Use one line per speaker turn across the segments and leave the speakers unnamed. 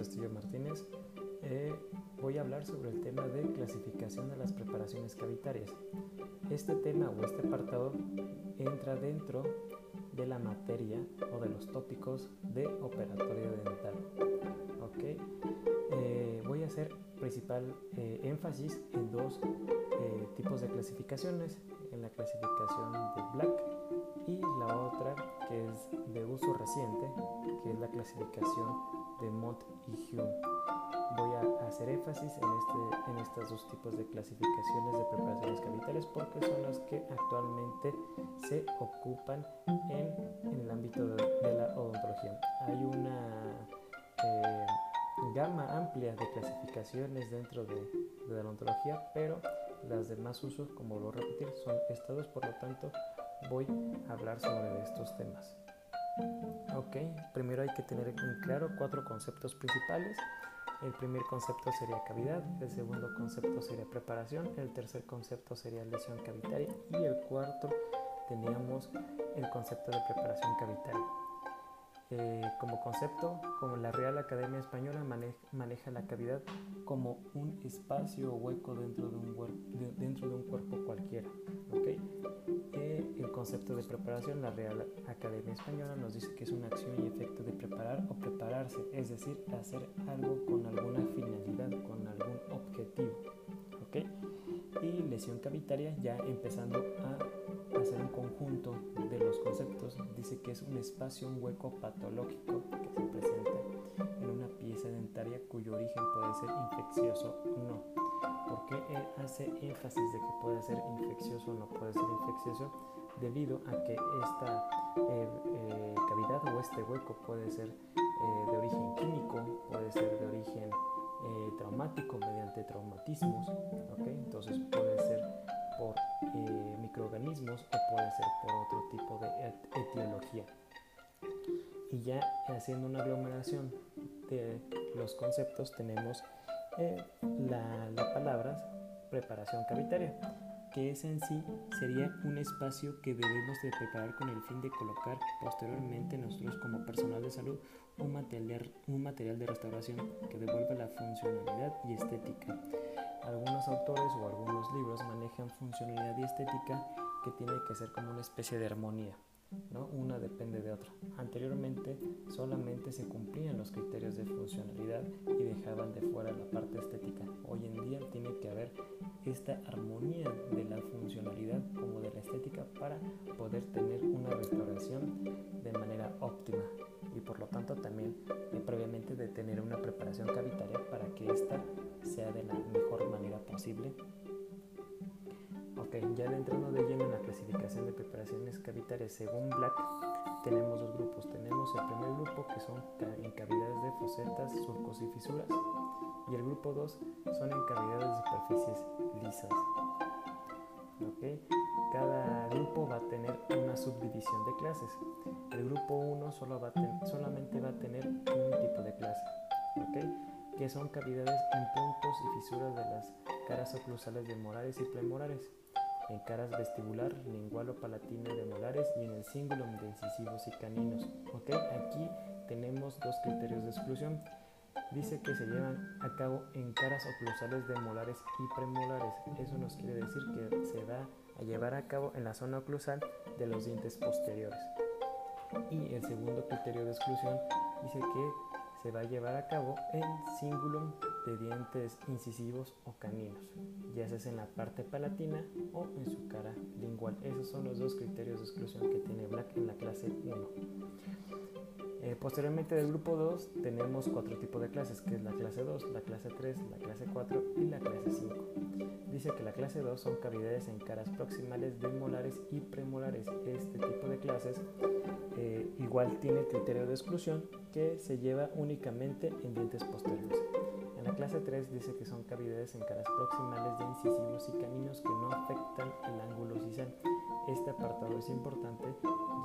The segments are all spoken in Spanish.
Castillo Martínez. Eh, voy a hablar sobre el tema de clasificación de las preparaciones cavitarias. Este tema o este apartado entra dentro de la materia o de los tópicos de operatorio dental. ¿okay? Eh, voy a hacer principal eh, énfasis en dos tipos de clasificaciones, en la clasificación de Black y la otra que es de uso reciente, que es la clasificación de Mott y Hume. Voy a hacer énfasis en, este, en estos dos tipos de clasificaciones de preparaciones cavitales porque son las que actualmente se ocupan en, en el ámbito de, la odontología. Hay una eh, gama amplia de clasificaciones dentro de, de la odontología, pero las demás usos, como lo repetir, son estados, por lo tanto voy a hablar sobre estos temas. Ok, primero hay que tener en claro cuatro conceptos principales. El primer concepto sería cavidad, el segundo concepto sería preparación, el tercer concepto sería lesión cavitaria y el cuarto teníamos el concepto de preparación cavitaria. Eh, como concepto, como la Real Academia Española maneja, la cavidad como un espacio o hueco dentro de un, dentro de un cuerpo cualquiera. Concepto de preparación, la Real Academia Española nos dice que es una acción y efecto de preparar o prepararse, es decir, hacer algo con alguna finalidad, con algún objetivo. ¿okay? Y lesión cavitaria, ya empezando a hacer un conjunto de los conceptos, dice que es un espacio, un hueco patológico que se presenta en una pieza dentaria cuyo origen puede ser infeccioso o no. ¿Por qué hace énfasis de que puede ser infeccioso o no puede ser infeccioso? Debido a que esta eh, eh, cavidad o este hueco puede ser eh, de origen químico, puede ser de origen traumático mediante traumatismos, entonces puede ser por microorganismos o puede ser por otro tipo de etiología. Y ya haciendo una aglomeración de los conceptos tenemos la, la palabra preparación cavitaria que esa en sí sería un espacio que debemos de preparar con el fin de colocar posteriormente nosotros como personal de salud un material, un material de restauración que devuelva la funcionalidad y estética. Algunos autores o algunos libros manejan funcionalidad y estética que tiene que ser como una especie de armonía. ¿no? Una depende de otra. Anteriormente solamente se cumplían los criterios de funcionalidad y dejaban de fuera la parte estética. Hoy en día tiene que haber esta armonía para poder tener una restauración de manera óptima y por lo tanto también eh, previamente de tener una preparación cavitaria para que ésta sea de la mejor manera posible Ok, ya entrando de lleno en la clasificación de preparaciones cavitarias según Black, tenemos dos grupos. Tenemos el primer grupo que son en cavidades de fosetas, surcos y fisuras. Y el grupo 2 son en cavidades de superficies lisas. Okay. Cada grupo va a tener una subdivisión de clases. El grupo 1 solo solamente va a tener un tipo de clase, okay, que son cavidades en puntos y fisuras de las caras oclusales molares y premolares en caras vestibular, lingual o palatina de molares y en el cingulum de incisivos y caninos. ¿ok? Aquí tenemos dos criterios de exclusión. Dice que se llevan a cabo en caras oclusales de molares y premolares. Eso nos quiere decir que se va a llevar a cabo en la zona oclusal de los dientes posteriores. Y el segundo criterio de exclusión dice que se va a llevar a cabo en cingulum de dientes incisivos o caninos, ya sea en la parte palatina o en su cara lingual. Esos son los dos criterios de exclusión que tiene Black en la clase 1. Eh, posteriormente del grupo 2 tenemos cuatro tipos de clases, que es la clase 2, la clase 3, la clase 4 y la clase 5. Dice que la clase 2 son cavidades en caras proximales de molares y premolares. Este tipo de clases eh, igual tiene criterio de exclusión que se lleva únicamente en dientes posteriores. En la clase 3 dice que son cavidades en caras proximales de incisivos y caninos que no afectan el ángulo. Este apartado es importante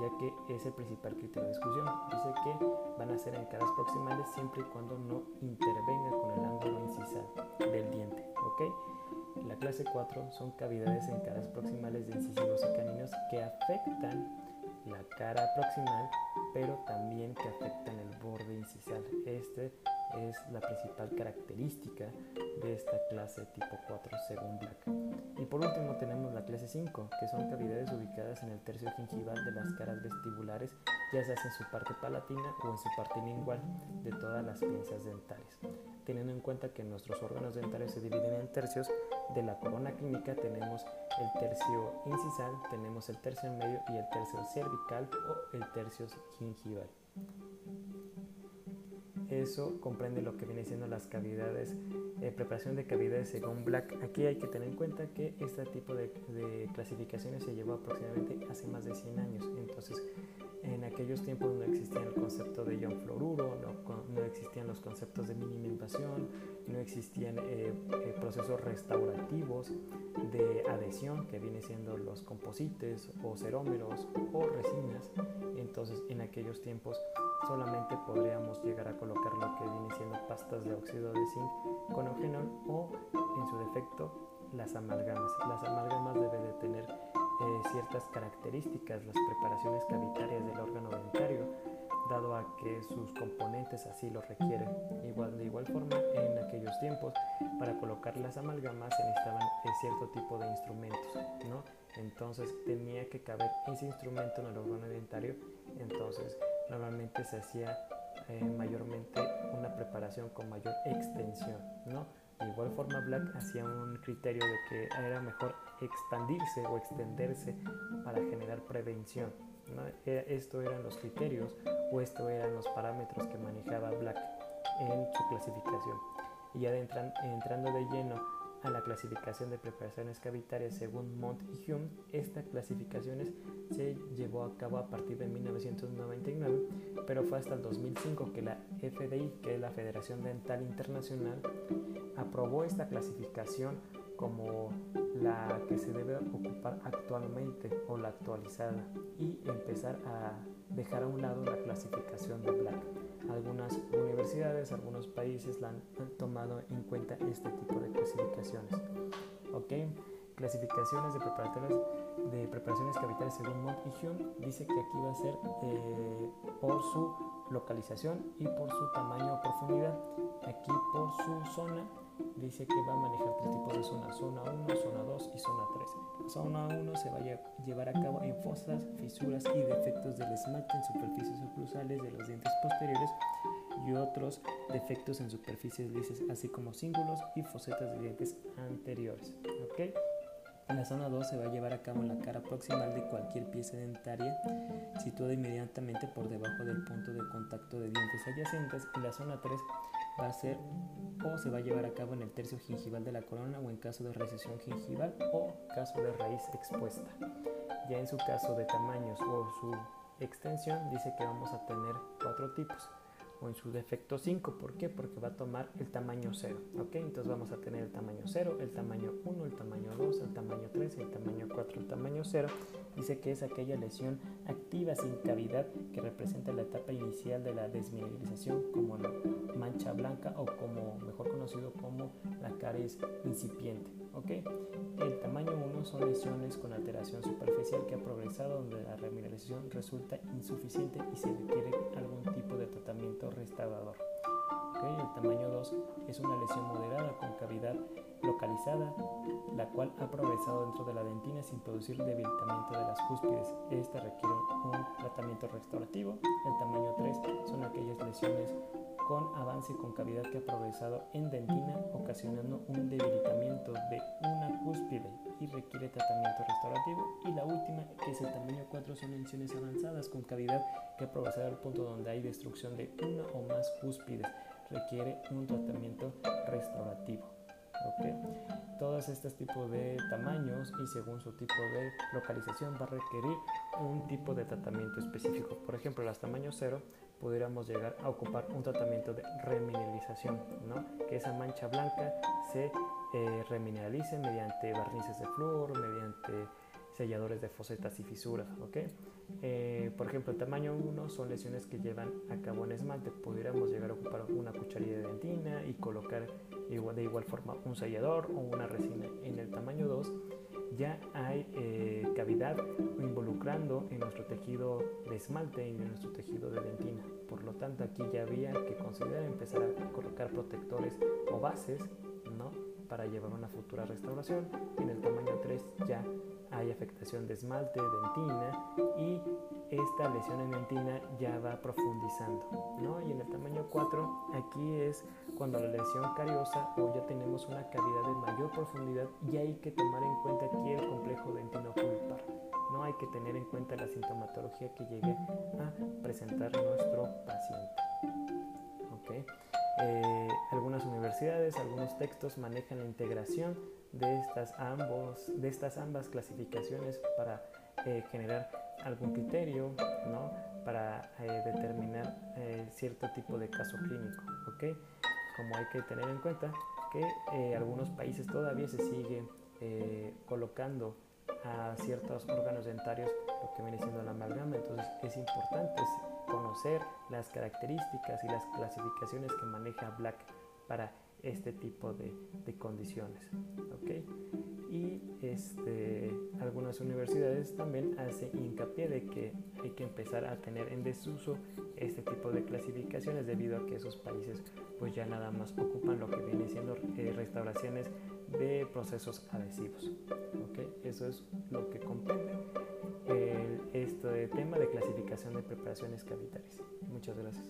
ya que es el principal criterio de exclusión. Dice que van a ser en caras proximales siempre y cuando no intervenga con el ángulo incisal del diente. ¿ok? La clase 4 son cavidades en caras proximales de incisivos y caninos que afectan la cara proximal, pero también que afectan el borde incisal. Este es la principal característica de esta clase tipo 4 según Black. Y por último tenemos la clase 5, que son cavidades ubicadas en el tercio gingival de las caras vestibulares, ya sea en su parte palatina o en su parte lingual de todas las piezas dentales. Teniendo en cuenta que nuestros órganos dentales se dividen en tercios, de la corona clínica tenemos el tercio incisal, tenemos el tercio medio y el tercio cervical o el tercio gingival. Eso comprende lo que viene siendo las cavidades, eh, preparación de cavidades según Black. Aquí hay que tener en cuenta que este tipo de, clasificaciones se llevó aproximadamente hace más de 100 años. Entonces, en aquellos tiempos no existía el concepto de ion fluoruro, no, existían los conceptos de mínima invasión, no existían eh, eh, procesos restaurativos de adhesión, que viene siendo los composites o cerómeros o resinas. Entonces, en aquellos tiempos solamente podríamos llegar a colocar lo que viene siendo pastas de óxido de zinc con eugenol o en su defecto las amalgamas. Las amalgamas deben de tener eh, ciertas características, las preparaciones cavitarias del órgano dentario, dado a que sus componentes así lo requieren. Igual, de igual forma, en aquellos tiempos, para colocar las amalgamas se necesitaban eh, cierto tipo de instrumentos, ¿no? Entonces tenía que caber ese instrumento en el órgano dentario, entonces normalmente se hacía eh, mayormente una preparación con mayor extensión, ¿no? De igual forma Black hacía un criterio de que era mejor expandirse o extenderse para generar prevención. ¿no? Esto eran los criterios o esto eran los parámetros que manejaba Black en su clasificación. Y ya entrando de lleno a la clasificación de preparaciones cavitarias según Mont y Hume, esta clasificación se llevó a cabo a partir de 1999, pero fue hasta el 2005 que la FDI, que es la Federación Dental Internacional, aprobó esta clasificación como la que se debe ocupar actualmente o la actualizada y empezar a dejar a un lado la clasificación de Black. Algunas universidades, algunos países la han, tomado en cuenta este tipo de clasificaciones. ¿Ok? Clasificaciones de, de preparaciones cavitales según Mont y Hume dice que aquí va a ser eh, por su localización y por su tamaño o profundidad. Aquí por su zona dice que va a manejar tres tipos de zonas, zona 1, zona 2 y zona 3. La zona 1 se va a llevar a cabo en fosas, fisuras y defectos del esmalte en superficies oclusales de los dientes posteriores y otros defectos en superficies lisas, así como cíngulos y fosetas de dientes anteriores. ¿okay? La zona 2 se va a llevar a cabo en la cara proximal de cualquier pieza dentaria situada inmediatamente por debajo del punto de contacto de dientes adyacentes. En la zona 3 va a ser o se va a llevar a cabo en el tercio gingival de la corona o en caso de recesión gingival o caso de raíz expuesta. Ya en su caso de tamaños o su extensión dice que vamos a tener cuatro tipos o en su defecto 5. ¿Por qué? Porque va a tomar el tamaño 0. ¿ok? Entonces vamos a tener el tamaño 0, el tamaño 1, el tamaño 2, el tamaño 3, el tamaño 4, el tamaño 0. Dice que es aquella lesión activa sin cavidad que representa la etapa inicial de la desmineralización como la mancha blanca o como mejor conocido como la caries incipiente. El tamaño 1 son lesiones con alteración superficial que ha progresado donde la remineralización resulta insuficiente y se requiere algún tipo de tratamiento restaurador. El tamaño 2 es una lesión moderada con cavidad localizada, la cual ha progresado dentro de la dentina sin producir debilitamiento de las cúspides. Esta requiere un tratamiento restaurativo. El tamaño 3 son aquellas lesiones con avance con cavidad que ha progresado en dentina, ocasionando un debilitamiento de una cúspide y requiere tratamiento restaurativo. Y la última, que es el tamaño 4, son lesiones avanzadas con cavidad que ha progresado al punto donde hay destrucción de una o más cúspides. Requiere un tratamiento restaurativo. ¿okay? Todos estos tipos de tamaños y según su tipo de localización va a requerir un tipo de tratamiento específico. Por ejemplo, las tamaños 0 pudiéramos llegar a ocupar un tratamiento de remineralización, ¿no? que esa mancha blanca se eh, remineralice mediante barnices de flúor, mediante selladores de fosetas y fisuras. ¿okay? Eh, por ejemplo, el tamaño 1 son lesiones que llevan a cabo en esmalte. Pudiéramos llegar a ocupar una cucharilla de dentina y colocar de igual forma un sellador o una resina. En el tamaño 2 ya hay eh, cavidad involucrando en nuestro tejido de esmalte y en nuestro tejido de dentina. Por lo tanto, aquí ya había que considerar empezar a colocar protectores o bases ¿no? para llevar una futura restauración. En el tamaño 3 ya hay afectación de esmalte, dentina y esta lesión en dentina ya va profundizando. ¿no? Y en el tamaño 4 aquí es cuando la lesión cariosa o ya tenemos una cavidad de mayor profundidad y hay que tomar en cuenta aquí el complejo dentino pulpar. No hay que tener en cuenta la sintomatología que llegue a presentar nuestro paciente. ¿Okay? Eh, algunas universidades, algunos textos manejan la integración de estas, ambos, de estas ambas clasificaciones para eh, generar algún criterio ¿no? para eh, determinar cierto tipo de caso clínico. ¿okay? Como hay que tener en cuenta que algunos países todavía se siguen colocando a ciertos órganos dentarios lo que viene siendo la amalgama, entonces es importante conocer las características y las clasificaciones que maneja Black para este tipo de, condiciones. Y este, algunas universidades también hacen hincapié de que hay que empezar a tener en desuso este tipo de clasificaciones debido a que esos países pues ya nada más ocupan lo que viene siendo eh, restauraciones de procesos adhesivos. Eso es lo que comprende este tema de clasificación de preparaciones cavitarias. Muchas gracias.